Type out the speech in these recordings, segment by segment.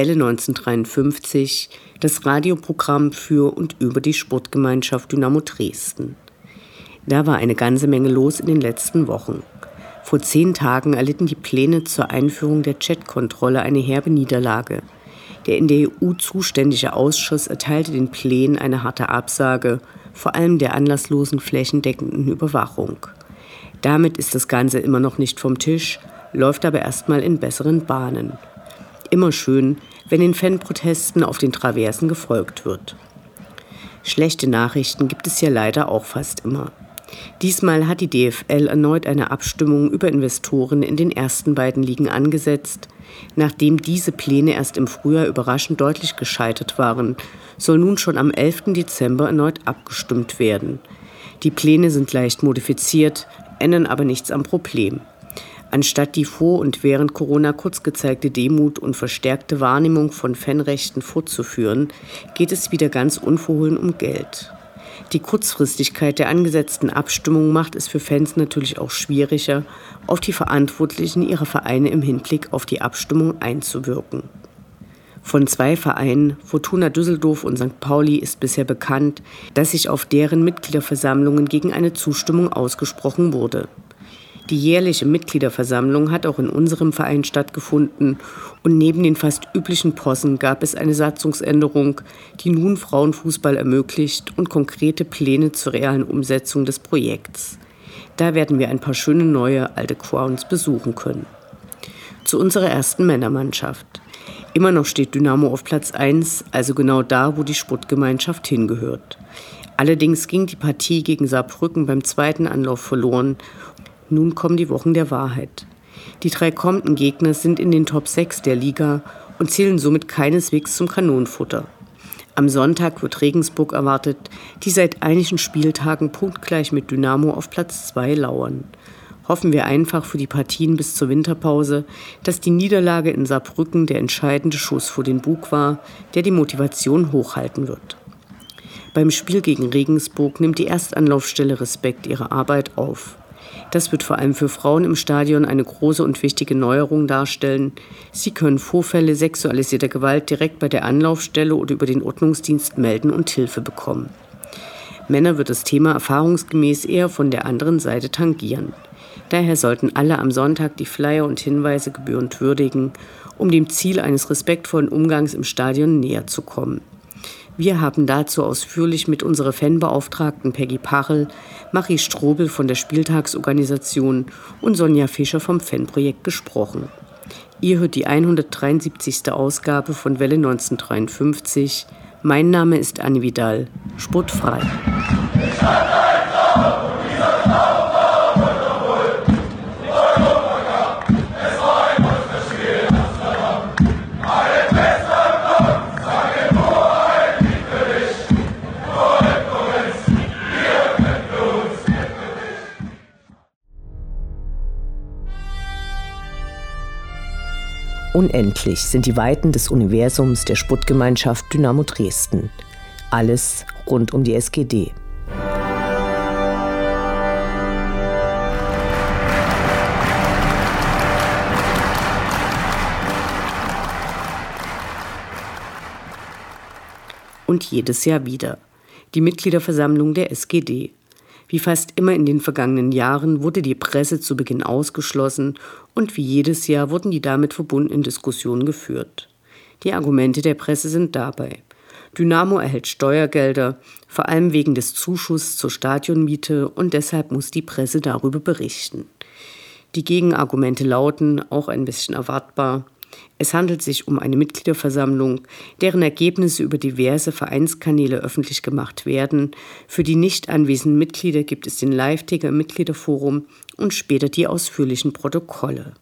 Welle 1953, das Radioprogramm für und über die Sportgemeinschaft Dynamo Dresden. Da war eine ganze Menge los in den letzten Wochen. Vor zehn Tagen erlitten die Pläne zur Einführung der Chatkontrolle eine herbe Niederlage. Der in der EU zuständige Ausschuss erteilte den Plänen eine harte Absage, vor allem der anlasslosen flächendeckenden Überwachung. Damit ist das Ganze immer noch nicht vom Tisch, läuft aber erstmal in besseren Bahnen immer schön, wenn den Fanprotesten auf den Traversen gefolgt wird. Schlechte Nachrichten gibt es ja leider auch fast immer. Diesmal hat die DFL erneut eine Abstimmung über Investoren in den ersten beiden Ligen angesetzt. Nachdem diese Pläne erst im Frühjahr überraschend deutlich gescheitert waren, soll nun schon am 11. Dezember erneut abgestimmt werden. Die Pläne sind leicht modifiziert, ändern aber nichts am Problem. Anstatt die vor und während Corona kurz gezeigte Demut und verstärkte Wahrnehmung von Fanrechten fortzuführen, geht es wieder ganz unverhohlen um Geld. Die Kurzfristigkeit der angesetzten Abstimmung macht es für Fans natürlich auch schwieriger, auf die Verantwortlichen ihrer Vereine im Hinblick auf die Abstimmung einzuwirken. Von zwei Vereinen, Fortuna Düsseldorf und St. Pauli, ist bisher bekannt, dass sich auf deren Mitgliederversammlungen gegen eine Zustimmung ausgesprochen wurde. Die jährliche Mitgliederversammlung hat auch in unserem Verein stattgefunden und neben den fast üblichen Possen gab es eine Satzungsänderung, die nun Frauenfußball ermöglicht und konkrete Pläne zur realen Umsetzung des Projekts. Da werden wir ein paar schöne neue alte Crowns besuchen können. Zu unserer ersten Männermannschaft. Immer noch steht Dynamo auf Platz 1, also genau da, wo die Sportgemeinschaft hingehört. Allerdings ging die Partie gegen Saarbrücken beim zweiten Anlauf verloren nun kommen die Wochen der Wahrheit. Die drei kommenden Gegner sind in den Top 6 der Liga und zählen somit keineswegs zum Kanonenfutter. Am Sonntag wird Regensburg erwartet, die seit einigen Spieltagen punktgleich mit Dynamo auf Platz 2 lauern. Hoffen wir einfach für die Partien bis zur Winterpause, dass die Niederlage in Saarbrücken der entscheidende Schuss vor den Bug war, der die Motivation hochhalten wird. Beim Spiel gegen Regensburg nimmt die Erstanlaufstelle Respekt ihre Arbeit auf. Das wird vor allem für Frauen im Stadion eine große und wichtige Neuerung darstellen. Sie können Vorfälle sexualisierter Gewalt direkt bei der Anlaufstelle oder über den Ordnungsdienst melden und Hilfe bekommen. Männer wird das Thema erfahrungsgemäß eher von der anderen Seite tangieren. Daher sollten alle am Sonntag die Flyer und Hinweise gebührend würdigen, um dem Ziel eines respektvollen Umgangs im Stadion näher zu kommen. Wir haben dazu ausführlich mit unserer Fanbeauftragten Peggy Pachel, Marie Strobel von der Spieltagsorganisation und Sonja Fischer vom Fanprojekt gesprochen. Ihr hört die 173. Ausgabe von Welle 1953. Mein Name ist Anne Vidal. Sportfrei. Unendlich sind die Weiten des Universums der Sputtgemeinschaft Dynamo Dresden. Alles rund um die SGD. Und jedes Jahr wieder. Die Mitgliederversammlung der SGD. Wie fast immer in den vergangenen Jahren wurde die Presse zu Beginn ausgeschlossen und wie jedes Jahr wurden die damit verbundenen Diskussionen geführt. Die Argumente der Presse sind dabei. Dynamo erhält Steuergelder, vor allem wegen des Zuschusses zur Stadionmiete und deshalb muss die Presse darüber berichten. Die Gegenargumente lauten, auch ein bisschen erwartbar, Es handelt sich um eine Mitgliederversammlung, deren Ergebnisse über diverse Vereinskanäle öffentlich gemacht werden. Für die nicht anwesenden Mitglieder gibt es den Live-Ticker im Mitgliederforum und später die ausführlichen Protokolle.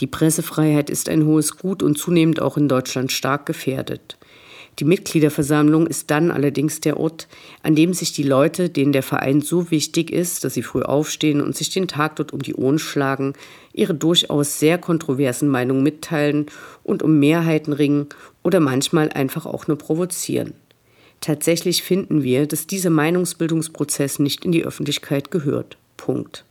Die Pressefreiheit ist ein hohes Gut und zunehmend auch in Deutschland stark gefährdet. Die Mitgliederversammlung ist dann allerdings der Ort, an dem sich die Leute, denen der Verein so wichtig ist, dass sie früh aufstehen und sich den Tag dort um die Ohren schlagen, ihre durchaus sehr kontroversen Meinungen mitteilen und um Mehrheiten ringen oder manchmal einfach auch nur provozieren. Tatsächlich finden wir, dass dieser Meinungsbildungsprozess nicht in die Öffentlichkeit gehört. Punkt.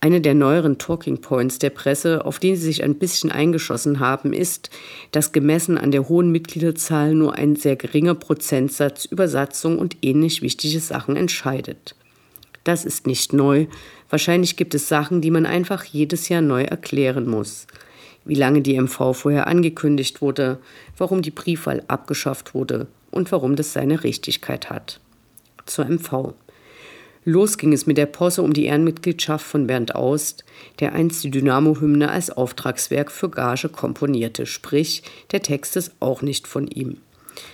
Eine der neueren Talking Points der Presse, auf den sie sich ein bisschen eingeschossen haben, ist, dass gemessen an der hohen Mitgliederzahl nur ein sehr geringer Prozentsatz über Satzung und ähnlich wichtige Sachen entscheidet. Das ist nicht neu. Wahrscheinlich gibt es Sachen, die man einfach jedes Jahr neu erklären muss. Wie lange die MV vorher angekündigt wurde, warum die Briefwahl abgeschafft wurde und warum das seine Richtigkeit hat. Zur MV. Los ging es mit der Posse um die Ehrenmitgliedschaft von Bernd Aust, der einst die Dynamo-Hymne als Auftragswerk für Gage komponierte, sprich, der Text ist auch nicht von ihm.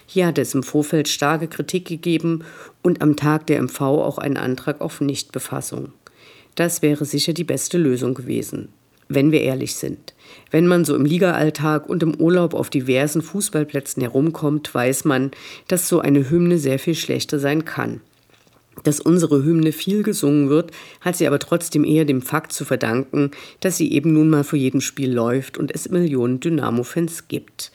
Hier hat es im Vorfeld starke Kritik gegeben und am Tag der MV auch einen Antrag auf Nichtbefassung. Das wäre sicher die beste Lösung gewesen, wenn wir ehrlich sind. Wenn man so im Ligaalltag und im Urlaub auf diversen Fußballplätzen herumkommt, weiß man, dass so eine Hymne sehr viel schlechter sein kann dass unsere Hymne viel gesungen wird, hat sie aber trotzdem eher dem Fakt zu verdanken, dass sie eben nun mal vor jedem Spiel läuft und es Millionen Dynamo-Fans gibt.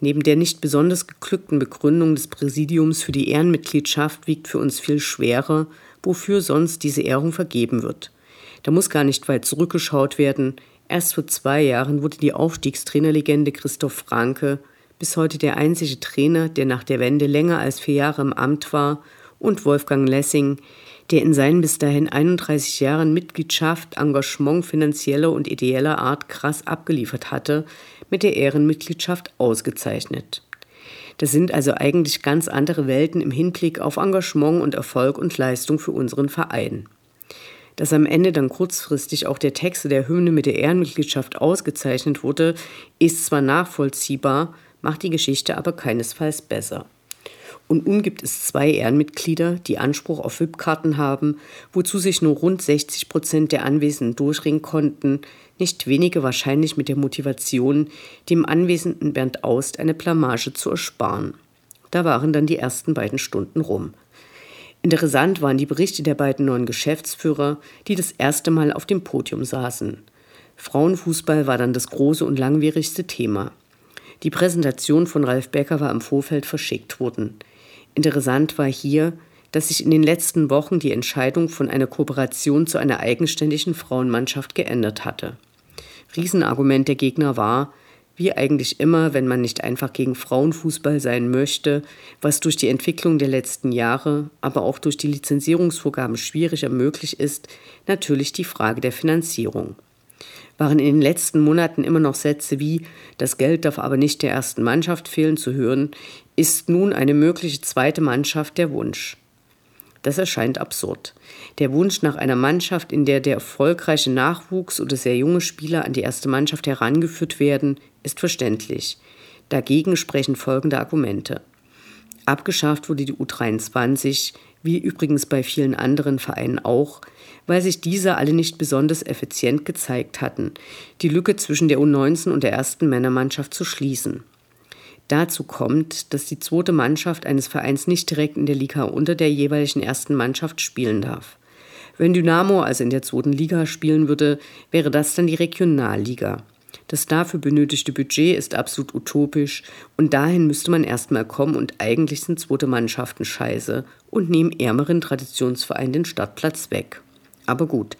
Neben der nicht besonders geglückten Begründung des Präsidiums für die Ehrenmitgliedschaft wiegt für uns viel schwerer, wofür sonst diese Ehrung vergeben wird. Da muss gar nicht weit zurückgeschaut werden. Erst vor zwei Jahren wurde die Aufstiegstrainerlegende Christoph Franke, bis heute der einzige Trainer, der nach der Wende länger als vier Jahre im Amt war und Wolfgang Lessing, der in seinen bis dahin 31 Jahren Mitgliedschaft, Engagement finanzieller und ideeller Art krass abgeliefert hatte, mit der Ehrenmitgliedschaft ausgezeichnet. Das sind also eigentlich ganz andere Welten im Hinblick auf Engagement und Erfolg und Leistung für unseren Verein. Dass am Ende dann kurzfristig auch der Text der Hymne mit der Ehrenmitgliedschaft ausgezeichnet wurde, ist zwar nachvollziehbar, macht die Geschichte aber keinesfalls besser. Und nun gibt es zwei Ehrenmitglieder, die Anspruch auf VIP-Karten haben, wozu sich nur rund 60 Prozent der Anwesenden durchringen konnten, nicht wenige wahrscheinlich mit der Motivation, dem anwesenden Bernd Aust eine Blamage zu ersparen. Da waren dann die ersten beiden Stunden rum. Interessant waren die Berichte der beiden neuen Geschäftsführer, die das erste Mal auf dem Podium saßen. Frauenfußball war dann das große und langwierigste Thema. Die Präsentation von Ralf Becker war im Vorfeld verschickt worden. Interessant war hier, dass sich in den letzten Wochen die Entscheidung von einer Kooperation zu einer eigenständigen Frauenmannschaft geändert hatte. Riesenargument der Gegner war, wie eigentlich immer, wenn man nicht einfach gegen Frauenfußball sein möchte, was durch die Entwicklung der letzten Jahre, aber auch durch die Lizenzierungsvorgaben schwieriger möglich ist, natürlich die Frage der Finanzierung waren in den letzten Monaten immer noch Sätze wie Das Geld darf aber nicht der ersten Mannschaft fehlen zu hören, ist nun eine mögliche zweite Mannschaft der Wunsch. Das erscheint absurd. Der Wunsch nach einer Mannschaft, in der der erfolgreiche Nachwuchs oder sehr junge Spieler an die erste Mannschaft herangeführt werden, ist verständlich. Dagegen sprechen folgende Argumente. Abgeschafft wurde die U23, wie übrigens bei vielen anderen Vereinen auch, weil sich diese alle nicht besonders effizient gezeigt hatten, die Lücke zwischen der U19 und der ersten Männermannschaft zu schließen. Dazu kommt, dass die zweite Mannschaft eines Vereins nicht direkt in der Liga unter der jeweiligen ersten Mannschaft spielen darf. Wenn Dynamo also in der zweiten Liga spielen würde, wäre das dann die Regionalliga. Das dafür benötigte Budget ist absolut utopisch und dahin müsste man erstmal kommen und eigentlich sind zweite Mannschaften scheiße und nehmen ärmeren Traditionsverein den Startplatz weg. Aber gut.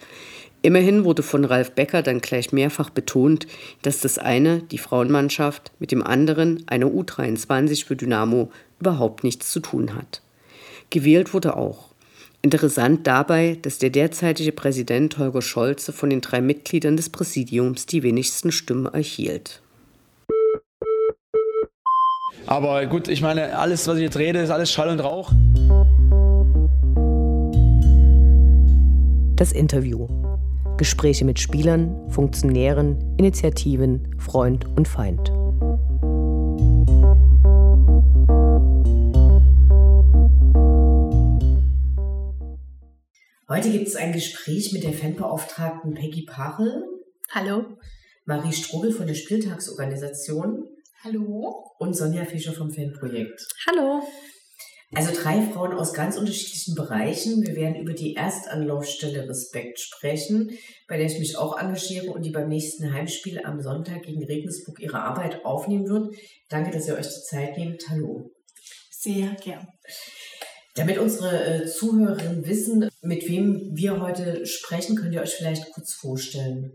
Immerhin wurde von Ralf Becker dann gleich mehrfach betont, dass das eine, die Frauenmannschaft, mit dem anderen, eine U23 für Dynamo, überhaupt nichts zu tun hat. Gewählt wurde auch. Interessant dabei, dass der derzeitige Präsident Holger Scholze von den drei Mitgliedern des Präsidiums die wenigsten Stimmen erhielt. Aber gut, ich meine, alles, was ich jetzt rede, ist alles Schall und Rauch. Das Interview. Gespräche mit Spielern, Funktionären, Initiativen, Freund und Feind. Heute gibt es ein Gespräch mit der Fanbeauftragten Peggy Pachel. Hallo. Marie Strobel von der Spieltagsorganisation. Hallo. Und Sonja Fischer vom Fanprojekt. Hallo. Also drei Frauen aus ganz unterschiedlichen Bereichen. Wir werden über die Erstanlaufstelle Respekt sprechen, bei der ich mich auch engagiere und die beim nächsten Heimspiel am Sonntag gegen Regensburg ihre Arbeit aufnehmen wird. Danke, dass ihr euch die Zeit nehmt. Hallo. Sehr gern. Damit unsere äh, Zuhörerinnen wissen, mit wem wir heute sprechen, könnt ihr euch vielleicht kurz vorstellen.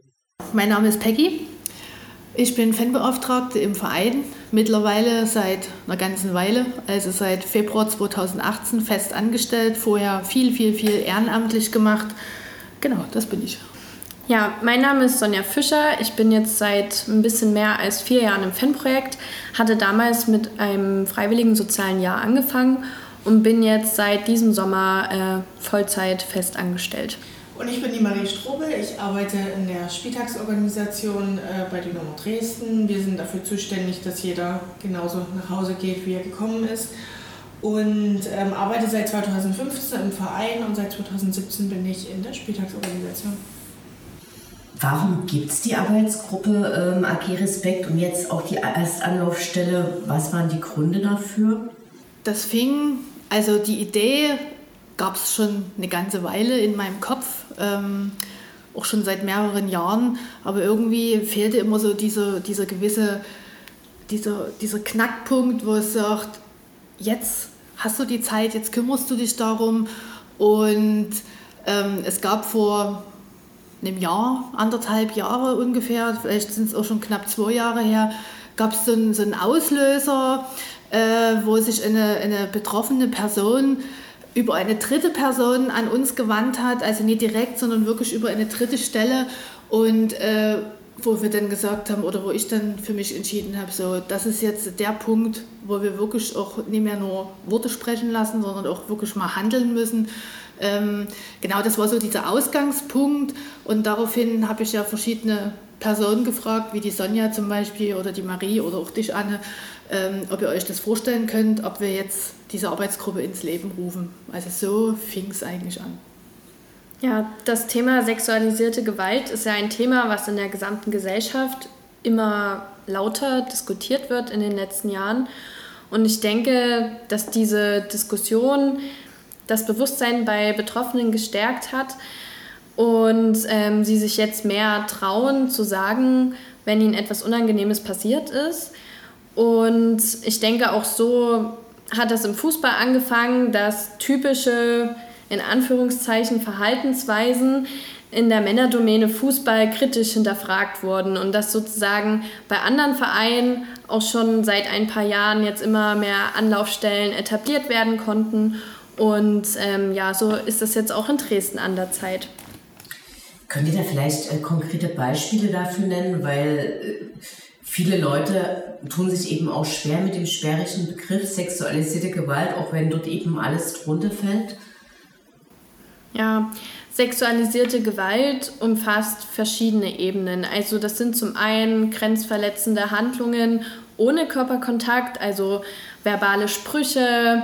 Mein Name ist Peggy. Ich bin Fanbeauftragte im Verein, mittlerweile seit einer ganzen Weile, also seit Februar 2018 fest angestellt, vorher viel, viel, viel ehrenamtlich gemacht. Genau, das bin ich. Ja, mein Name ist Sonja Fischer. Ich bin jetzt seit ein bisschen mehr als vier Jahren im Fanprojekt, hatte damals mit einem freiwilligen sozialen Jahr angefangen und bin jetzt seit diesem Sommer äh, Vollzeit fest angestellt. Und ich bin die Marie Strobel. Ich arbeite in der Spieltagsorganisation äh, bei Dynamo Dresden. Wir sind dafür zuständig, dass jeder genauso nach Hause geht, wie er gekommen ist. Und ähm, arbeite seit 2015 im Verein und seit 2017 bin ich in der Spieltagsorganisation. Warum gibt es die Arbeitsgruppe ähm, AG Respekt und jetzt auch die Erstanlaufstelle? Was waren die Gründe dafür? Das fing, also die Idee gab es schon eine ganze Weile in meinem Kopf, ähm, auch schon seit mehreren Jahren, aber irgendwie fehlte immer so dieser, dieser gewisse, dieser, dieser Knackpunkt, wo es sagt, jetzt hast du die Zeit, jetzt kümmerst du dich darum. Und ähm, es gab vor einem Jahr, anderthalb Jahre ungefähr, vielleicht sind es auch schon knapp zwei Jahre her, gab es so, einen, so einen Auslöser, äh, wo sich eine, eine betroffene Person über eine dritte Person an uns gewandt hat, also nicht direkt, sondern wirklich über eine dritte Stelle und äh, wo wir dann gesagt haben oder wo ich dann für mich entschieden habe, so das ist jetzt der Punkt, wo wir wirklich auch nicht mehr nur Worte sprechen lassen, sondern auch wirklich mal handeln müssen. Ähm, genau, das war so dieser Ausgangspunkt und daraufhin habe ich ja verschiedene Personen gefragt, wie die Sonja zum Beispiel oder die Marie oder auch dich, Anne, ob ihr euch das vorstellen könnt, ob wir jetzt diese Arbeitsgruppe ins Leben rufen. Also so fing es eigentlich an. Ja, das Thema sexualisierte Gewalt ist ja ein Thema, was in der gesamten Gesellschaft immer lauter diskutiert wird in den letzten Jahren. Und ich denke, dass diese Diskussion das Bewusstsein bei Betroffenen gestärkt hat und ähm, sie sich jetzt mehr trauen zu sagen, wenn ihnen etwas Unangenehmes passiert ist. Und ich denke, auch so hat das im Fußball angefangen, dass typische, in Anführungszeichen, Verhaltensweisen in der Männerdomäne Fußball kritisch hinterfragt wurden und dass sozusagen bei anderen Vereinen auch schon seit ein paar Jahren jetzt immer mehr Anlaufstellen etabliert werden konnten. Und ähm, ja, so ist das jetzt auch in Dresden an der Zeit. Könnt ihr da vielleicht äh, konkrete Beispiele dafür nennen? Weil äh, viele Leute tun sich eben auch schwer mit dem sperrigen Begriff sexualisierte Gewalt, auch wenn dort eben alles drunter fällt. Ja, sexualisierte Gewalt umfasst verschiedene Ebenen. Also das sind zum einen grenzverletzende Handlungen ohne Körperkontakt, also verbale Sprüche,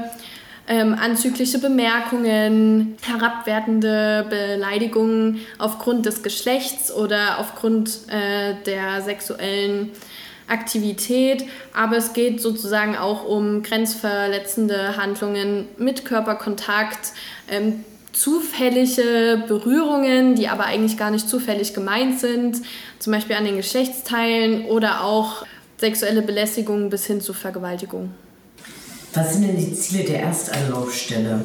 ähm, anzügliche Bemerkungen, herabwertende Beleidigungen aufgrund des Geschlechts oder aufgrund äh, der sexuellen Aktivität, aber es geht sozusagen auch um grenzverletzende Handlungen mit Körperkontakt, ähm, zufällige Berührungen, die aber eigentlich gar nicht zufällig gemeint sind, zum Beispiel an den Geschlechtsteilen oder auch sexuelle Belästigung bis hin zu Vergewaltigung. Was sind denn die Ziele der Erstanlaufstelle?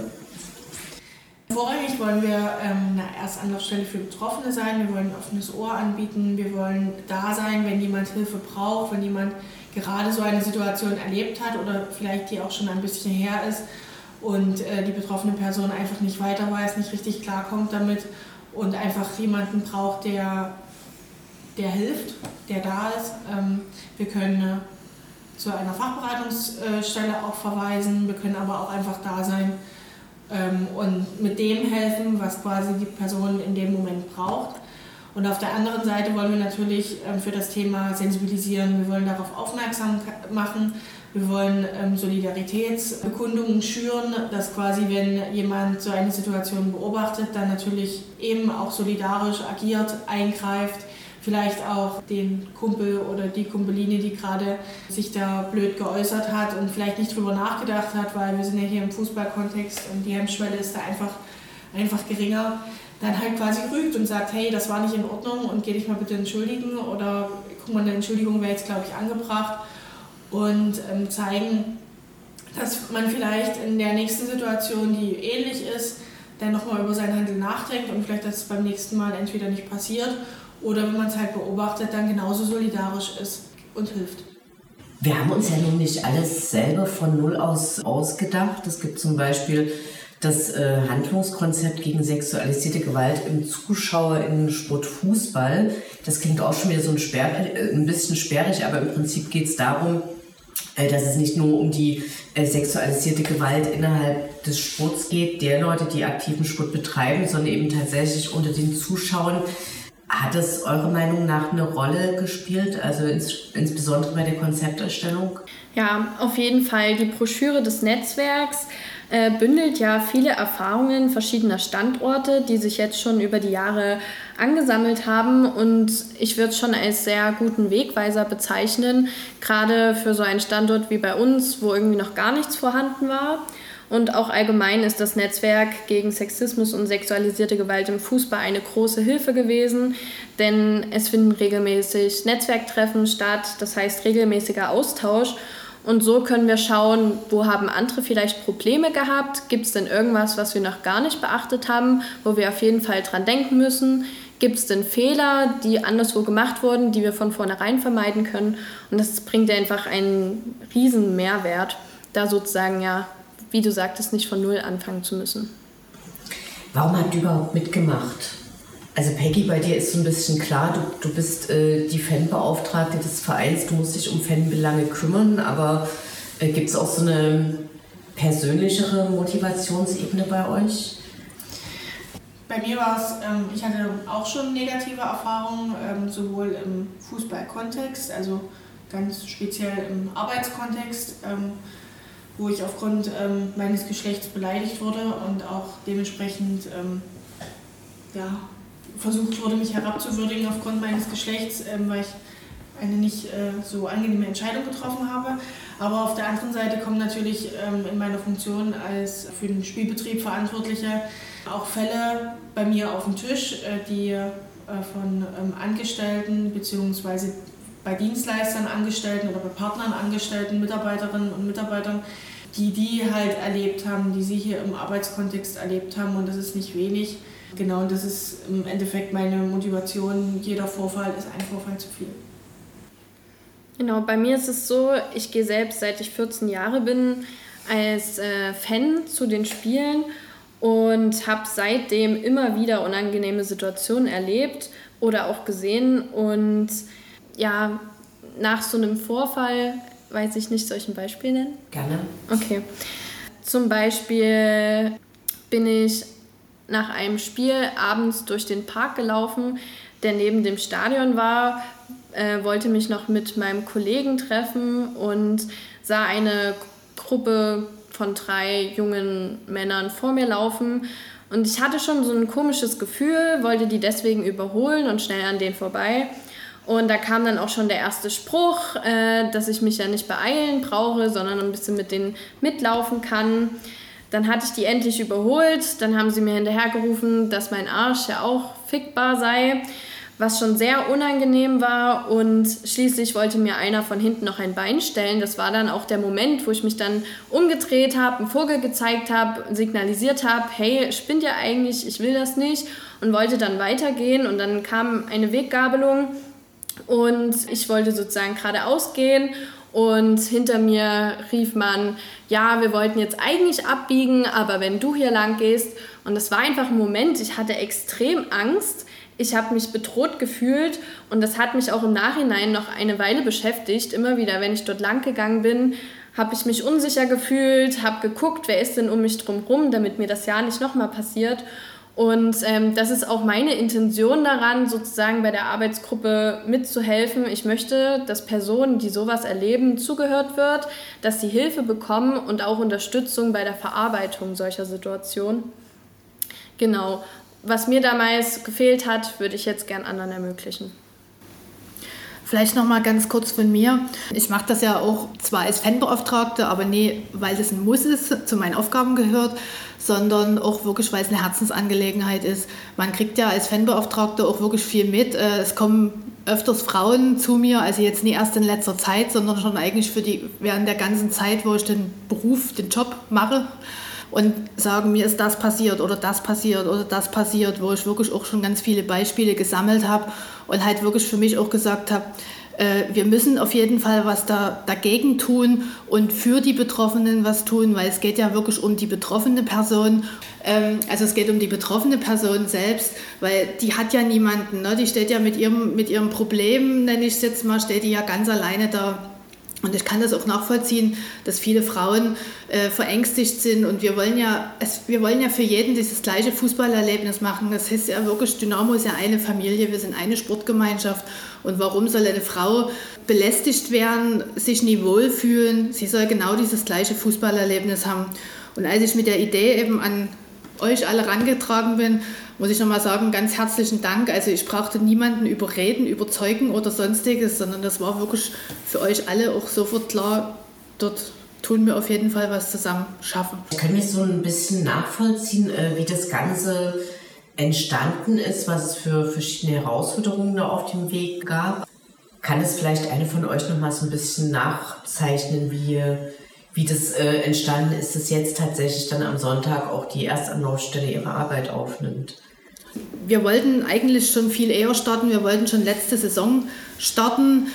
Vorrangig wollen wir ähm, eine Erstanlaufstelle für Betroffene sein. Wir wollen ein offenes Ohr anbieten. Wir wollen da sein, wenn jemand Hilfe braucht, wenn jemand gerade so eine Situation erlebt hat oder vielleicht die auch schon ein bisschen her ist und äh, die betroffene Person einfach nicht weiter weiß, nicht richtig klarkommt damit und einfach jemanden braucht, der, der hilft, der da ist. Ähm, wir können äh, zu einer Fachberatungsstelle auch verweisen. Wir können aber auch einfach da sein ähm, und mit dem helfen, was quasi die Person in dem Moment braucht. Und auf der anderen Seite wollen wir natürlich ähm, für das Thema sensibilisieren. Wir wollen darauf aufmerksam machen. Wir wollen ähm, Solidaritätsbekundungen schüren, dass quasi, wenn jemand so eine Situation beobachtet, dann natürlich eben auch solidarisch agiert, eingreift, vielleicht auch den Kumpel oder die Kumpeline, die gerade sich da blöd geäußert hat und vielleicht nicht drüber nachgedacht hat, weil wir sind ja hier im Fußballkontext und die Hemmschwelle ist da einfach, einfach geringer dann halt quasi rügt und sagt, hey, das war nicht in Ordnung und geh dich mal bitte entschuldigen oder guck mal, eine Entschuldigung wäre jetzt, glaube ich, angebracht und ähm, zeigen, dass man vielleicht in der nächsten Situation, die ähnlich ist, dann nochmal über sein Handeln nachdenkt und vielleicht das beim nächsten Mal entweder nicht passiert oder wenn man es halt beobachtet, dann genauso solidarisch ist und hilft. Wir haben uns ja nun nicht alles selber von Null aus ausgedacht. Es gibt zum Beispiel das äh, Handlungskonzept gegen sexualisierte Gewalt im Zuschauer in Sportfußball. Das klingt auch schon wieder so ein, sperr, äh, ein bisschen sperrig, aber im Prinzip geht es darum, dass es nicht nur um die äh, sexualisierte Gewalt innerhalb des Sports geht, der Leute, die aktiven Sport betreiben, sondern eben tatsächlich unter den Zuschauern. Hat es eurer Meinung nach eine Rolle gespielt, also ins, insbesondere bei der Konzepterstellung? Ja, auf jeden Fall. Die Broschüre des Netzwerks äh, bündelt ja viele Erfahrungen verschiedener Standorte, die sich jetzt schon über die Jahre angesammelt haben. Und ich würde es schon als sehr guten Wegweiser bezeichnen, gerade für so einen Standort wie bei uns, wo irgendwie noch gar nichts vorhanden war. Und auch allgemein ist das Netzwerk gegen Sexismus und sexualisierte Gewalt im Fußball eine große Hilfe gewesen, denn es finden regelmäßig Netzwerktreffen statt, das heißt regelmäßiger Austausch. Und so können wir schauen, wo haben andere vielleicht Probleme gehabt? Gibt es denn irgendwas, was wir noch gar nicht beachtet haben, wo wir auf jeden Fall dran denken müssen? Gibt es denn Fehler, die anderswo gemacht wurden, die wir von vornherein vermeiden können? Und das bringt einfach einen riesen Mehrwert, da sozusagen ja, wie du sagtest, nicht von Null anfangen zu müssen. Warum habt ihr überhaupt mitgemacht? Also Peggy, bei dir ist so ein bisschen klar, du, du bist äh, die Fanbeauftragte des Vereins, du musst dich um Fanbelange kümmern, aber äh, gibt es auch so eine persönlichere Motivationsebene bei euch? Bei mir war es, ähm, ich hatte auch schon negative Erfahrungen, ähm, sowohl im Fußballkontext, also ganz speziell im Arbeitskontext, ähm, wo ich aufgrund ähm, meines Geschlechts beleidigt wurde und auch dementsprechend ähm, ja, versucht wurde, mich herabzuwürdigen aufgrund meines Geschlechts, ähm, weil ich eine nicht äh, so angenehme Entscheidung getroffen habe. Aber auf der anderen Seite kommen natürlich ähm, in meiner Funktion als für den Spielbetrieb Verantwortliche auch Fälle bei mir auf den Tisch, äh, die äh, von ähm, Angestellten bzw. bei Dienstleistern Angestellten oder bei Partnern Angestellten, Mitarbeiterinnen und Mitarbeitern, die die halt erlebt haben, die sie hier im Arbeitskontext erlebt haben und das ist nicht wenig. Genau, und das ist im Endeffekt meine Motivation. Jeder Vorfall ist ein Vorfall zu viel. Genau, bei mir ist es so, ich gehe selbst seit ich 14 Jahre bin als äh, Fan zu den Spielen und habe seitdem immer wieder unangenehme Situationen erlebt oder auch gesehen. Und ja, nach so einem Vorfall, weiß ich nicht, soll ich ein Beispiel nennen? Gerne. Okay. Zum Beispiel bin ich nach einem Spiel abends durch den Park gelaufen, der neben dem Stadion war, äh, wollte mich noch mit meinem Kollegen treffen und sah eine Gruppe von drei jungen Männern vor mir laufen. Und ich hatte schon so ein komisches Gefühl, wollte die deswegen überholen und schnell an denen vorbei. Und da kam dann auch schon der erste Spruch, äh, dass ich mich ja nicht beeilen brauche, sondern ein bisschen mit denen mitlaufen kann. Dann hatte ich die endlich überholt. Dann haben sie mir hinterhergerufen, dass mein Arsch ja auch fickbar sei, was schon sehr unangenehm war. Und schließlich wollte mir einer von hinten noch ein Bein stellen. Das war dann auch der Moment, wo ich mich dann umgedreht habe, einen Vogel gezeigt habe, signalisiert habe, hey, spinnt ja eigentlich, ich will das nicht. Und wollte dann weitergehen. Und dann kam eine Weggabelung. Und ich wollte sozusagen geradeaus gehen und hinter mir rief man, ja, wir wollten jetzt eigentlich abbiegen, aber wenn du hier lang gehst. Und das war einfach ein Moment, ich hatte extrem Angst. Ich habe mich bedroht gefühlt und das hat mich auch im Nachhinein noch eine Weile beschäftigt. Immer wieder, wenn ich dort lang gegangen bin, habe ich mich unsicher gefühlt, habe geguckt, wer ist denn um mich drumherum, damit mir das ja nicht nochmal passiert. Und ähm, das ist auch meine Intention daran, sozusagen bei der Arbeitsgruppe mitzuhelfen. Ich möchte, dass Personen, die sowas erleben, zugehört wird, dass sie Hilfe bekommen und auch Unterstützung bei der Verarbeitung solcher Situationen. Genau. Was mir damals gefehlt hat, würde ich jetzt gern anderen ermöglichen. Vielleicht noch mal ganz kurz von mir. Ich mache das ja auch zwar als Fanbeauftragte, aber nie, weil das ein Muss ist, zu meinen Aufgaben gehört, sondern auch wirklich, weil es eine Herzensangelegenheit ist. Man kriegt ja als Fanbeauftragte auch wirklich viel mit. Äh, es kommen öfters Frauen zu mir, also jetzt nie erst in letzter Zeit, sondern schon eigentlich für die, während der ganzen Zeit, wo ich den Beruf, den Job mache und sagen, mir ist das passiert oder das passiert oder das passiert, wo ich wirklich auch schon ganz viele Beispiele gesammelt habe und halt wirklich für mich auch gesagt habe, äh, wir müssen auf jeden Fall was da, dagegen tun und für die Betroffenen was tun, weil es geht ja wirklich um die betroffene Person. Ähm, also es geht um die betroffene Person selbst, weil die hat ja niemanden. Ne? Die steht ja mit ihrem, mit ihrem Problem, nenne ich es jetzt mal, steht die ja ganz alleine da und ich kann das auch nachvollziehen, dass viele Frauen äh, verängstigt sind. Und wir wollen, ja, es, wir wollen ja für jeden dieses gleiche Fußballerlebnis machen. Das heißt ja wirklich, Dynamo ist ja eine Familie, wir sind eine Sportgemeinschaft. Und warum soll eine Frau belästigt werden, sich nie wohlfühlen? Sie soll genau dieses gleiche Fußballerlebnis haben. Und als ich mit der Idee eben an euch alle herangetragen bin, muss ich nochmal sagen, ganz herzlichen Dank. Also ich brauchte niemanden überreden, überzeugen oder sonstiges, sondern das war wirklich für euch alle auch sofort klar, dort tun wir auf jeden Fall was zusammen schaffen. Können wir so ein bisschen nachvollziehen, äh, wie das Ganze entstanden ist, was es für verschiedene Herausforderungen da auf dem Weg gab? Kann es vielleicht eine von euch nochmal so ein bisschen nachzeichnen, wie wie das äh, entstanden ist, dass jetzt tatsächlich dann am Sonntag auch die Erstanlaufstelle ihre Arbeit aufnimmt? Wir wollten eigentlich schon viel eher starten. Wir wollten schon letzte Saison starten.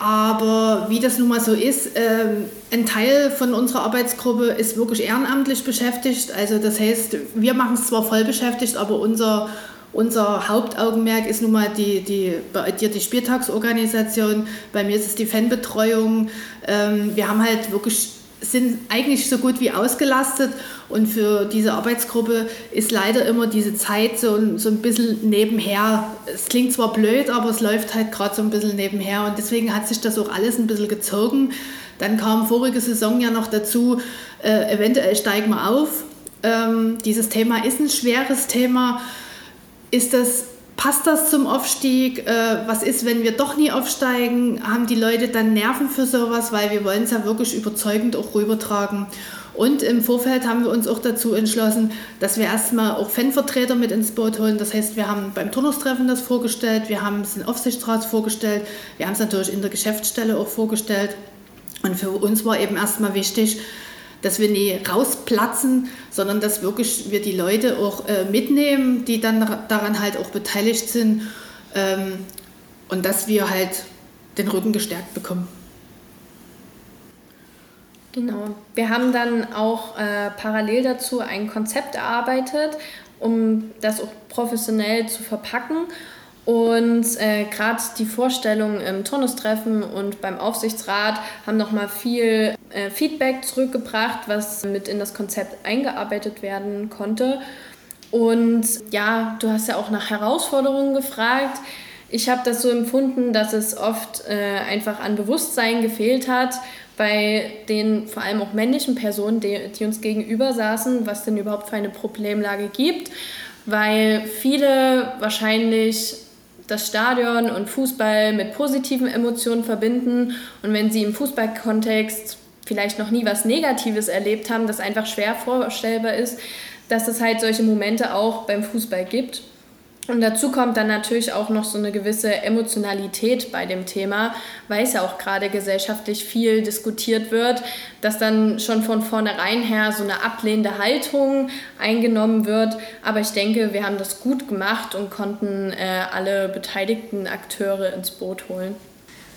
Aber wie das nun mal so ist, äh, ein Teil von unserer Arbeitsgruppe ist wirklich ehrenamtlich beschäftigt. Also das heißt, wir machen es zwar voll beschäftigt, aber unser, unser Hauptaugenmerk ist nun mal die, die, bei dir die Spieltagsorganisation, bei mir ist es die Fanbetreuung. Ähm, wir haben halt wirklich sind eigentlich so gut wie ausgelastet und für diese Arbeitsgruppe ist leider immer diese Zeit so, so ein bisschen nebenher. Es klingt zwar blöd, aber es läuft halt gerade so ein bisschen nebenher und deswegen hat sich das auch alles ein bisschen gezogen. Dann kam vorige Saison ja noch dazu, äh, eventuell steigen wir auf. Ähm, dieses Thema ist ein schweres Thema. Ist das Passt das zum Aufstieg? Äh, was ist, wenn wir doch nie aufsteigen? Haben die Leute dann Nerven für sowas? Weil wir wollen es ja wirklich überzeugend auch rübertragen. Und im Vorfeld haben wir uns auch dazu entschlossen, dass wir erstmal auch Fanvertreter mit ins Boot holen. Das heißt, wir haben beim Turnustreffen das vorgestellt, wir haben es in Aufsichtsrat vorgestellt, wir haben es natürlich in der Geschäftsstelle auch vorgestellt. Und für uns war eben erstmal wichtig, dass wir nie rausplatzen, sondern dass wirklich wir die Leute auch äh, mitnehmen, die dann daran halt auch beteiligt sind ähm, und dass wir halt den Rücken gestärkt bekommen. Genau. Wir haben dann auch äh, parallel dazu ein Konzept erarbeitet, um das auch professionell zu verpacken und äh, gerade die Vorstellungen im Turnustreffen und beim Aufsichtsrat haben nochmal viel äh, Feedback zurückgebracht, was mit in das Konzept eingearbeitet werden konnte. Und ja, du hast ja auch nach Herausforderungen gefragt. Ich habe das so empfunden, dass es oft äh, einfach an Bewusstsein gefehlt hat bei den vor allem auch männlichen Personen, die, die uns gegenüber saßen, was denn überhaupt für eine Problemlage gibt, weil viele wahrscheinlich das Stadion und Fußball mit positiven Emotionen verbinden und wenn sie im Fußballkontext vielleicht noch nie was Negatives erlebt haben, das einfach schwer vorstellbar ist, dass es halt solche Momente auch beim Fußball gibt. Und dazu kommt dann natürlich auch noch so eine gewisse Emotionalität bei dem Thema, weil es ja auch gerade gesellschaftlich viel diskutiert wird, dass dann schon von vornherein her so eine ablehnende Haltung eingenommen wird. Aber ich denke, wir haben das gut gemacht und konnten äh, alle beteiligten Akteure ins Boot holen.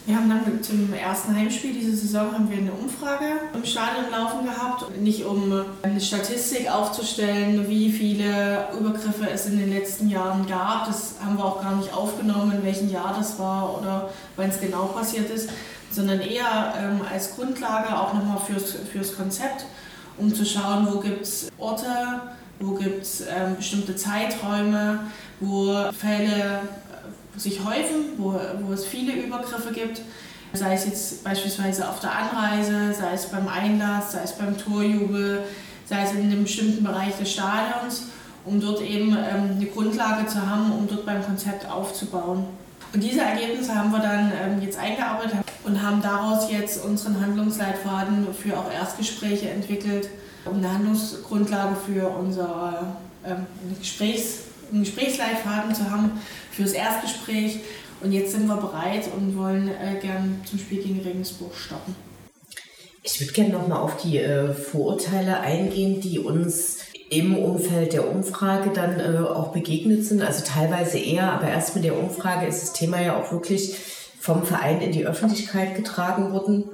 Wir haben dann zum ersten Heimspiel diese Saison haben wir eine Umfrage im Stadion laufen gehabt, nicht um eine Statistik aufzustellen, wie viele Übergriffe es in den letzten Jahren gab. Das haben wir auch gar nicht aufgenommen, in welchem Jahr das war oder wann es genau passiert ist, sondern eher ähm, als Grundlage auch nochmal fürs, fürs Konzept, um zu schauen, wo gibt es Orte, wo gibt es ähm, bestimmte Zeiträume, wo Fälle sich häufen, wo, wo es viele Übergriffe gibt. Sei es jetzt beispielsweise auf der Anreise, sei es beim Einlass, sei es beim Torjubel, sei es in einem bestimmten Bereich des Stadions, um dort eben ähm, eine Grundlage zu haben, um dort beim Konzept aufzubauen. Und diese Ergebnisse haben wir dann ähm, jetzt eingearbeitet und haben daraus jetzt unseren Handlungsleitfaden für auch Erstgespräche entwickelt, um eine Handlungsgrundlage für unser ähm, Gesprächs, einen Gesprächsleitfaden zu haben für das Erstgespräch. Und jetzt sind wir bereit und wollen äh, gern zum Spiel gegen Regensburg stoppen. Ich würde gerne nochmal auf die äh, Vorurteile eingehen, die uns im Umfeld der Umfrage dann äh, auch begegnet sind. Also teilweise eher, aber erst mit der Umfrage ist das Thema ja auch wirklich vom Verein in die Öffentlichkeit getragen worden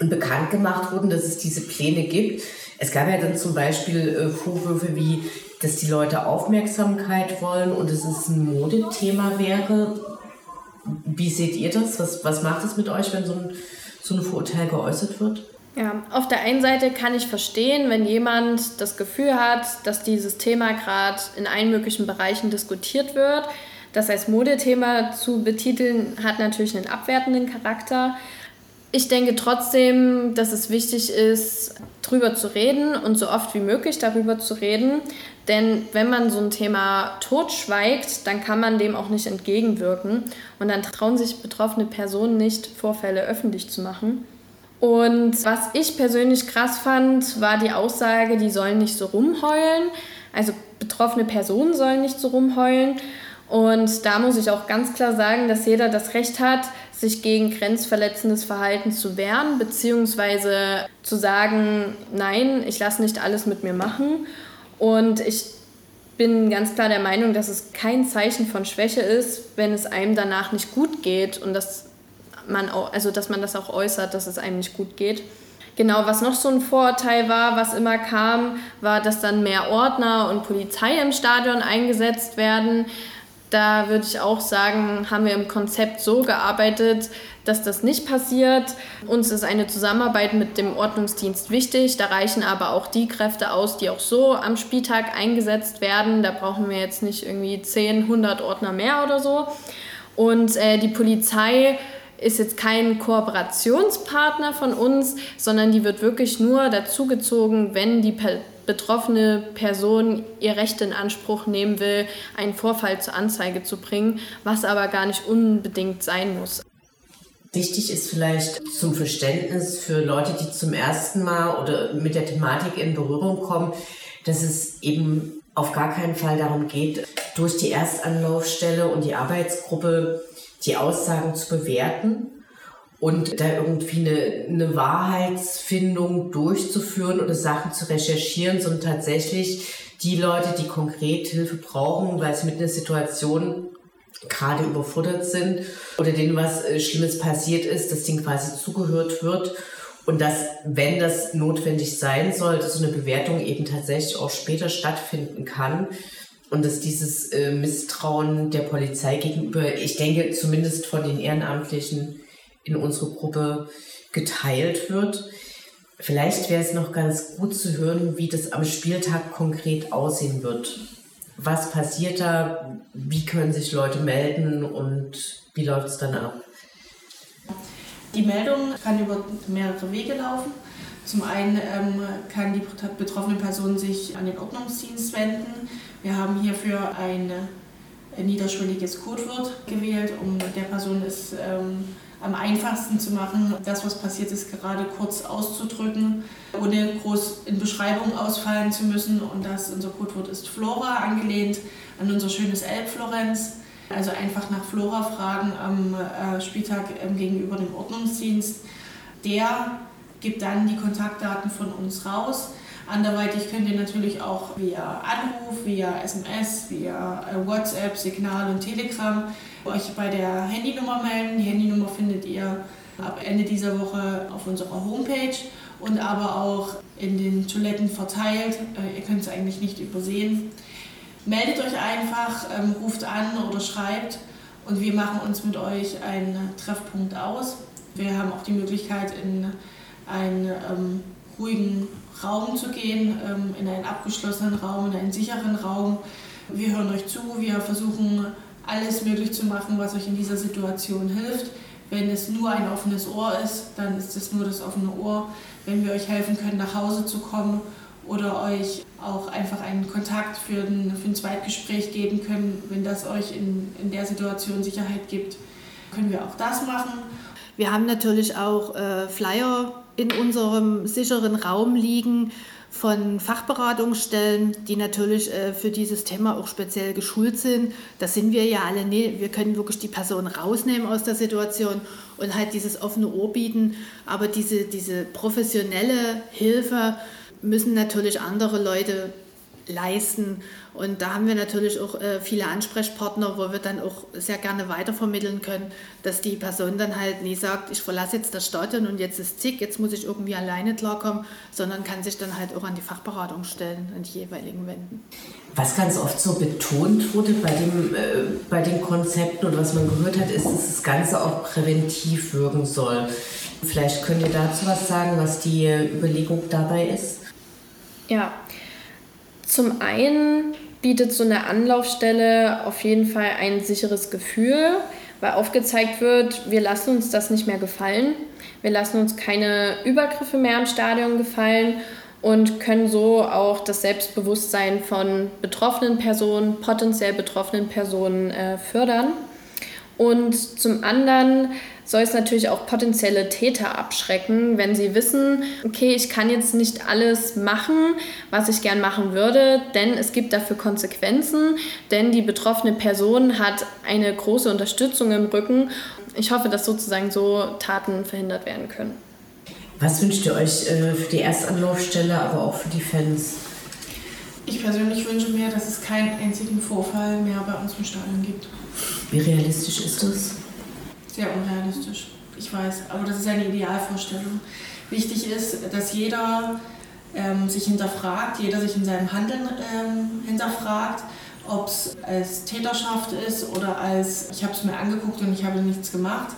und bekannt gemacht worden, dass es diese Pläne gibt. Es gab ja dann zum Beispiel äh, Vorwürfe wie, dass die Leute Aufmerksamkeit wollen und es ein Modethema wäre. Wie seht ihr das? Was, was macht es mit euch, wenn so ein, so ein Vorurteil geäußert wird? Ja, auf der einen Seite kann ich verstehen, wenn jemand das Gefühl hat, dass dieses Thema gerade in allen möglichen Bereichen diskutiert wird. Das als Modethema zu betiteln, hat natürlich einen abwertenden Charakter. Ich denke trotzdem, dass es wichtig ist, darüber zu reden und so oft wie möglich darüber zu reden. Denn wenn man so ein Thema totschweigt, dann kann man dem auch nicht entgegenwirken. Und dann trauen sich betroffene Personen nicht, Vorfälle öffentlich zu machen. Und was ich persönlich krass fand, war die Aussage, die sollen nicht so rumheulen. Also betroffene Personen sollen nicht so rumheulen. Und da muss ich auch ganz klar sagen, dass jeder das Recht hat, sich gegen grenzverletzendes Verhalten zu wehren, beziehungsweise zu sagen, nein, ich lasse nicht alles mit mir machen. Und ich bin ganz klar der Meinung, dass es kein Zeichen von Schwäche ist, wenn es einem danach nicht gut geht und das man auch, also dass man das auch äußert, dass es einem nicht gut geht. Genau, was noch so ein Vorurteil war, was immer kam, war, dass dann mehr Ordner und Polizei im Stadion eingesetzt werden. Da würde ich auch sagen, haben wir im Konzept so gearbeitet, dass das nicht passiert. Uns ist eine Zusammenarbeit mit dem Ordnungsdienst wichtig. Da reichen aber auch die Kräfte aus, die auch so am Spieltag eingesetzt werden. Da brauchen wir jetzt nicht irgendwie 10, 100 Ordner mehr oder so. Und äh, die Polizei ist jetzt kein Kooperationspartner von uns, sondern die wird wirklich nur dazugezogen, wenn die betroffene Person ihr Recht in Anspruch nehmen will, einen Vorfall zur Anzeige zu bringen, was aber gar nicht unbedingt sein muss. Wichtig ist vielleicht zum Verständnis für Leute, die zum ersten Mal oder mit der Thematik in Berührung kommen, dass es eben auf gar keinen Fall darum geht, durch die Erstanlaufstelle und die Arbeitsgruppe die Aussagen zu bewerten und da irgendwie eine, eine Wahrheitsfindung durchzuführen oder Sachen zu recherchieren, sondern tatsächlich die Leute, die konkret Hilfe brauchen, weil sie mit einer Situation gerade überfordert sind oder denen was äh, Schlimmes passiert ist, dass denen quasi zugehört wird. Und dass, wenn das notwendig sein sollte, so eine Bewertung eben tatsächlich auch später stattfinden kann, und dass dieses äh, Misstrauen der Polizei gegenüber, ich denke zumindest von den Ehrenamtlichen in unserer Gruppe geteilt wird. Vielleicht wäre es noch ganz gut zu hören, wie das am Spieltag konkret aussehen wird. Was passiert da? Wie können sich Leute melden und wie läuft es dann ab? Die Meldung kann über mehrere Wege laufen. Zum einen ähm, kann die betroffene Person sich an den Ordnungsdienst wenden wir haben hierfür ein niederschwelliges Codewort gewählt, um der Person es ähm, am einfachsten zu machen, das, was passiert ist, gerade kurz auszudrücken, ohne groß in Beschreibung ausfallen zu müssen. Und das, unser Codewort ist Flora, angelehnt an unser schönes Elbflorenz. Also einfach nach Flora fragen am äh, Spieltag ähm, gegenüber dem Ordnungsdienst. Der gibt dann die Kontaktdaten von uns raus Anderweitig könnt ihr natürlich auch via Anruf, via SMS, via äh, WhatsApp, Signal und Telegram euch bei der Handynummer melden. Die Handynummer findet ihr ab Ende dieser Woche auf unserer Homepage und aber auch in den Toiletten verteilt. Äh, ihr könnt es eigentlich nicht übersehen. Meldet euch einfach, ähm, ruft an oder schreibt und wir machen uns mit euch einen Treffpunkt aus. Wir haben auch die Möglichkeit, in ein ähm, ruhigen Raum zu gehen, ähm, in einen abgeschlossenen Raum, in einen sicheren Raum. Wir hören euch zu, wir versuchen alles möglich zu machen, was euch in dieser Situation hilft. Wenn es nur ein offenes Ohr ist, dann ist es nur das offene Ohr. Wenn wir euch helfen können, nach Hause zu kommen oder euch auch einfach einen Kontakt für ein, für ein Zweitgespräch geben können, wenn das euch in, in der Situation Sicherheit gibt, können wir auch das machen. Wir haben natürlich auch äh, Flyer in unserem sicheren Raum liegen von Fachberatungsstellen, die natürlich äh, für dieses Thema auch speziell geschult sind. Das sind wir ja alle nicht. Wir können wirklich die Person rausnehmen aus der Situation und halt dieses offene Ohr bieten. Aber diese, diese professionelle Hilfe müssen natürlich andere Leute leisten. Und da haben wir natürlich auch äh, viele Ansprechpartner, wo wir dann auch sehr gerne weitervermitteln können, dass die Person dann halt nie sagt, ich verlasse jetzt das Stadion und jetzt ist zick, jetzt muss ich irgendwie alleine klarkommen, sondern kann sich dann halt auch an die Fachberatung stellen, an die jeweiligen wenden. Was ganz oft so betont wurde bei, dem, äh, bei den Konzepten und was man gehört hat, ist, dass das Ganze auch präventiv wirken soll. Vielleicht könnt ihr dazu was sagen, was die Überlegung dabei ist? Ja, zum einen bietet so eine Anlaufstelle auf jeden Fall ein sicheres Gefühl, weil aufgezeigt wird, wir lassen uns das nicht mehr gefallen. Wir lassen uns keine Übergriffe mehr im Stadion gefallen und können so auch das Selbstbewusstsein von betroffenen Personen, potenziell betroffenen Personen äh, fördern. Und zum anderen soll es natürlich auch potenzielle Täter abschrecken, wenn sie wissen, okay, ich kann jetzt nicht alles machen, was ich gern machen würde, denn es gibt dafür Konsequenzen, denn die betroffene Person hat eine große Unterstützung im Rücken. Ich hoffe, dass sozusagen so Taten verhindert werden können. Was wünscht ihr euch äh, für die Erstanlaufstelle, aber auch für die Fans? Ich persönlich wünsche mir, dass es keinen einzigen Vorfall mehr bei uns im Stadion gibt. Wie realistisch ist das? Sehr unrealistisch. Ich weiß, aber das ist eine Idealvorstellung. Wichtig ist, dass jeder ähm, sich hinterfragt, jeder sich in seinem Handeln ähm, hinterfragt, ob es als Täterschaft ist oder als ich habe es mir angeguckt und ich habe nichts gemacht.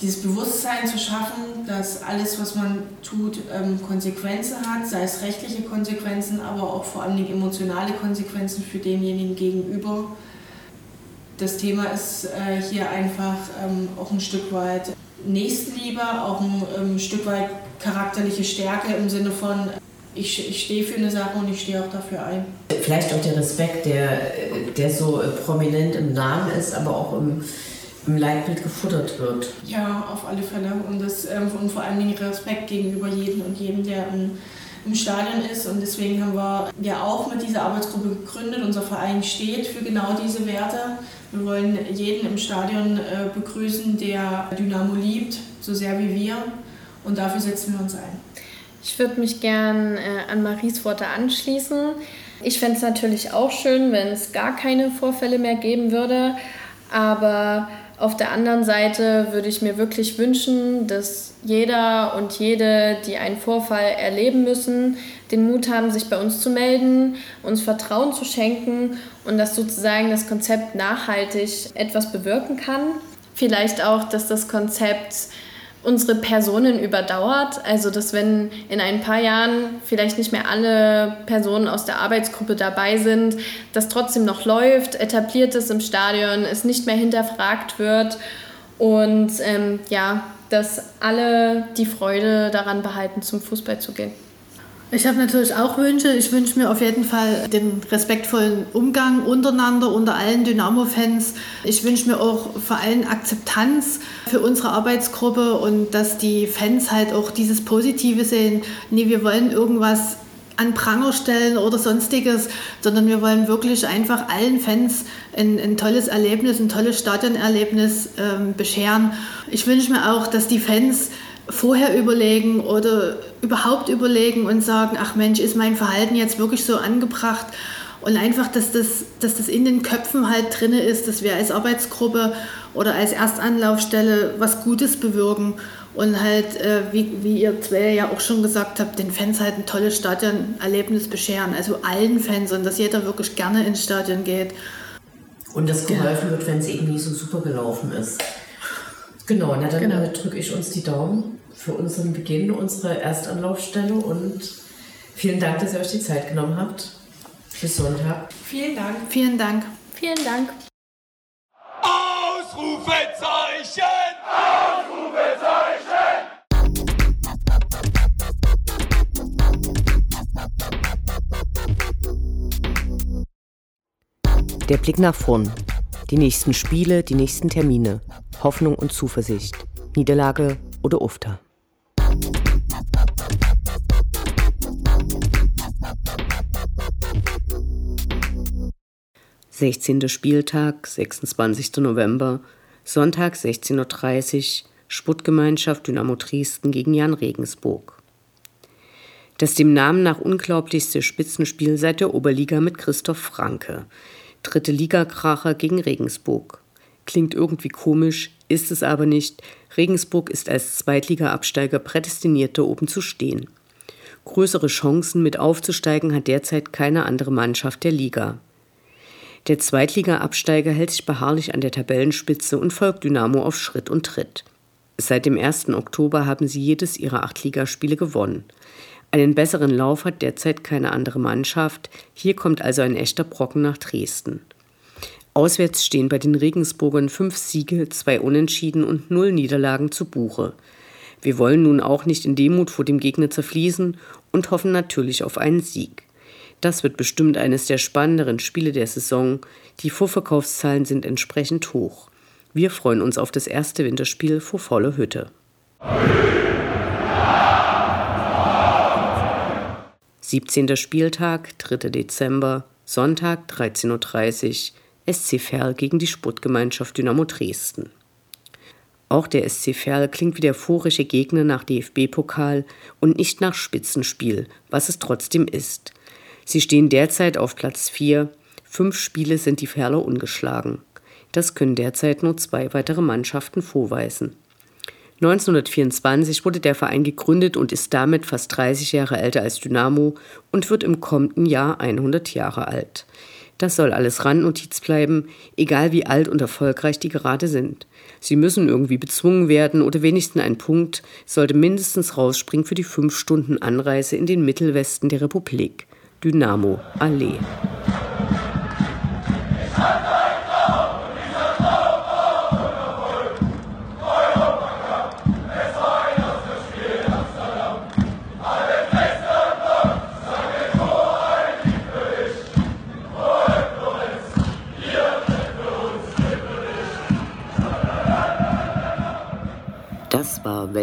Dieses Bewusstsein zu schaffen, dass alles, was man tut, ähm, Konsequenzen hat, sei es rechtliche Konsequenzen, aber auch vor allem emotionale Konsequenzen für denjenigen gegenüber das Thema ist äh, hier einfach ähm, auch ein Stück weit Nächstenliebe, auch ein ähm, Stück weit charakterliche Stärke im Sinne von, ich, ich stehe für eine Sache und ich stehe auch dafür ein. Vielleicht auch der Respekt, der, der so prominent im Namen ist, aber auch im, im Leitbild gefuttert wird. Ja, auf alle Fälle. Und, das, ähm, und vor allen Dingen Respekt gegenüber jedem und jedem, der im, im Stadion ist. Und deswegen haben wir ja auch mit dieser Arbeitsgruppe gegründet. Unser Verein steht für genau diese Werte. Wir wollen jeden im Stadion äh, begrüßen, der Dynamo liebt, so sehr wie wir. Und dafür setzen wir uns ein. Ich würde mich gern äh, an Maries Worte anschließen. Ich fände es natürlich auch schön, wenn es gar keine Vorfälle mehr geben würde. Aber auf der anderen Seite würde ich mir wirklich wünschen, dass jeder und jede, die einen Vorfall erleben müssen, den Mut haben, sich bei uns zu melden, uns Vertrauen zu schenken und dass sozusagen das Konzept nachhaltig etwas bewirken kann. Vielleicht auch, dass das Konzept unsere Personen überdauert. Also, dass wenn in ein paar Jahren vielleicht nicht mehr alle Personen aus der Arbeitsgruppe dabei sind, das trotzdem noch läuft, etabliert ist im Stadion, es nicht mehr hinterfragt wird und ähm, ja, dass alle die Freude daran behalten, zum Fußball zu gehen. Ich habe natürlich auch Wünsche. Ich wünsche mir auf jeden Fall den respektvollen Umgang untereinander, unter allen Dynamo-Fans. Ich wünsche mir auch vor allem Akzeptanz für unsere Arbeitsgruppe und dass die Fans halt auch dieses Positive sehen. Nee, wir wollen irgendwas an Pranger stellen oder sonstiges, sondern wir wollen wirklich einfach allen Fans ein, ein tolles Erlebnis, ein tolles Stadionerlebnis ähm, bescheren. Ich wünsche mir auch, dass die Fans vorher überlegen oder überhaupt überlegen und sagen, ach Mensch, ist mein Verhalten jetzt wirklich so angebracht? Und einfach, dass das, dass das in den Köpfen halt drin ist, dass wir als Arbeitsgruppe oder als Erstanlaufstelle was Gutes bewirken und halt, äh, wie, wie ihr zwei ja auch schon gesagt habt, den Fans halt ein tolles Stadionerlebnis bescheren. Also allen Fans und dass jeder wirklich gerne ins Stadion geht. Und dass geholfen wird, wenn es eben nicht so super gelaufen ist. Genau, na dann genau. drücke ich uns die Daumen für unseren Beginn, unsere Erstanlaufstelle und vielen Dank, dass ihr euch die Zeit genommen habt. Bis Sonntag. Vielen Dank. Vielen Dank. Vielen Dank. Ausrufezeichen! Ausrufezeichen! Der Blick nach vorn. Die nächsten Spiele, die nächsten Termine. Hoffnung und Zuversicht. Niederlage oder Ufter. 16. Spieltag, 26. November, Sonntag 16.30 Uhr, Sputtgemeinschaft Dynamo Dresden gegen Jan Regensburg. Das dem Namen nach unglaublichste Spitzenspiel seit der Oberliga mit Christoph Franke. Dritte Ligakracher gegen Regensburg. Klingt irgendwie komisch, ist es aber nicht. Regensburg ist als Zweitliga-Absteiger prädestiniert, da oben zu stehen. Größere Chancen mit aufzusteigen hat derzeit keine andere Mannschaft der Liga. Der Zweitliga-Absteiger hält sich beharrlich an der Tabellenspitze und folgt Dynamo auf Schritt und Tritt. Seit dem 1. Oktober haben sie jedes ihrer acht Ligaspiele gewonnen. Einen besseren Lauf hat derzeit keine andere Mannschaft. Hier kommt also ein echter Brocken nach Dresden. Auswärts stehen bei den Regensburgern fünf Siege, zwei Unentschieden und null Niederlagen zu Buche. Wir wollen nun auch nicht in Demut vor dem Gegner zerfließen und hoffen natürlich auf einen Sieg. Das wird bestimmt eines der spannenderen Spiele der Saison. Die Vorverkaufszahlen sind entsprechend hoch. Wir freuen uns auf das erste Winterspiel vor voller Hütte. 17. Spieltag, 3. Dezember, Sonntag 13.30 Uhr, SC Verl gegen die Sportgemeinschaft Dynamo Dresden. Auch der SC Verl klingt wie der vorige Gegner nach DFB-Pokal und nicht nach Spitzenspiel, was es trotzdem ist. Sie stehen derzeit auf Platz 4. Fünf Spiele sind die Ferler ungeschlagen. Das können derzeit nur zwei weitere Mannschaften vorweisen. 1924 wurde der Verein gegründet und ist damit fast 30 Jahre älter als Dynamo und wird im kommenden Jahr 100 Jahre alt. Das soll alles Randnotiz bleiben, egal wie alt und erfolgreich die gerade sind. Sie müssen irgendwie bezwungen werden oder wenigstens ein Punkt sollte mindestens rausspringen für die fünf Stunden Anreise in den Mittelwesten der Republik. Dynamo Allee. Das war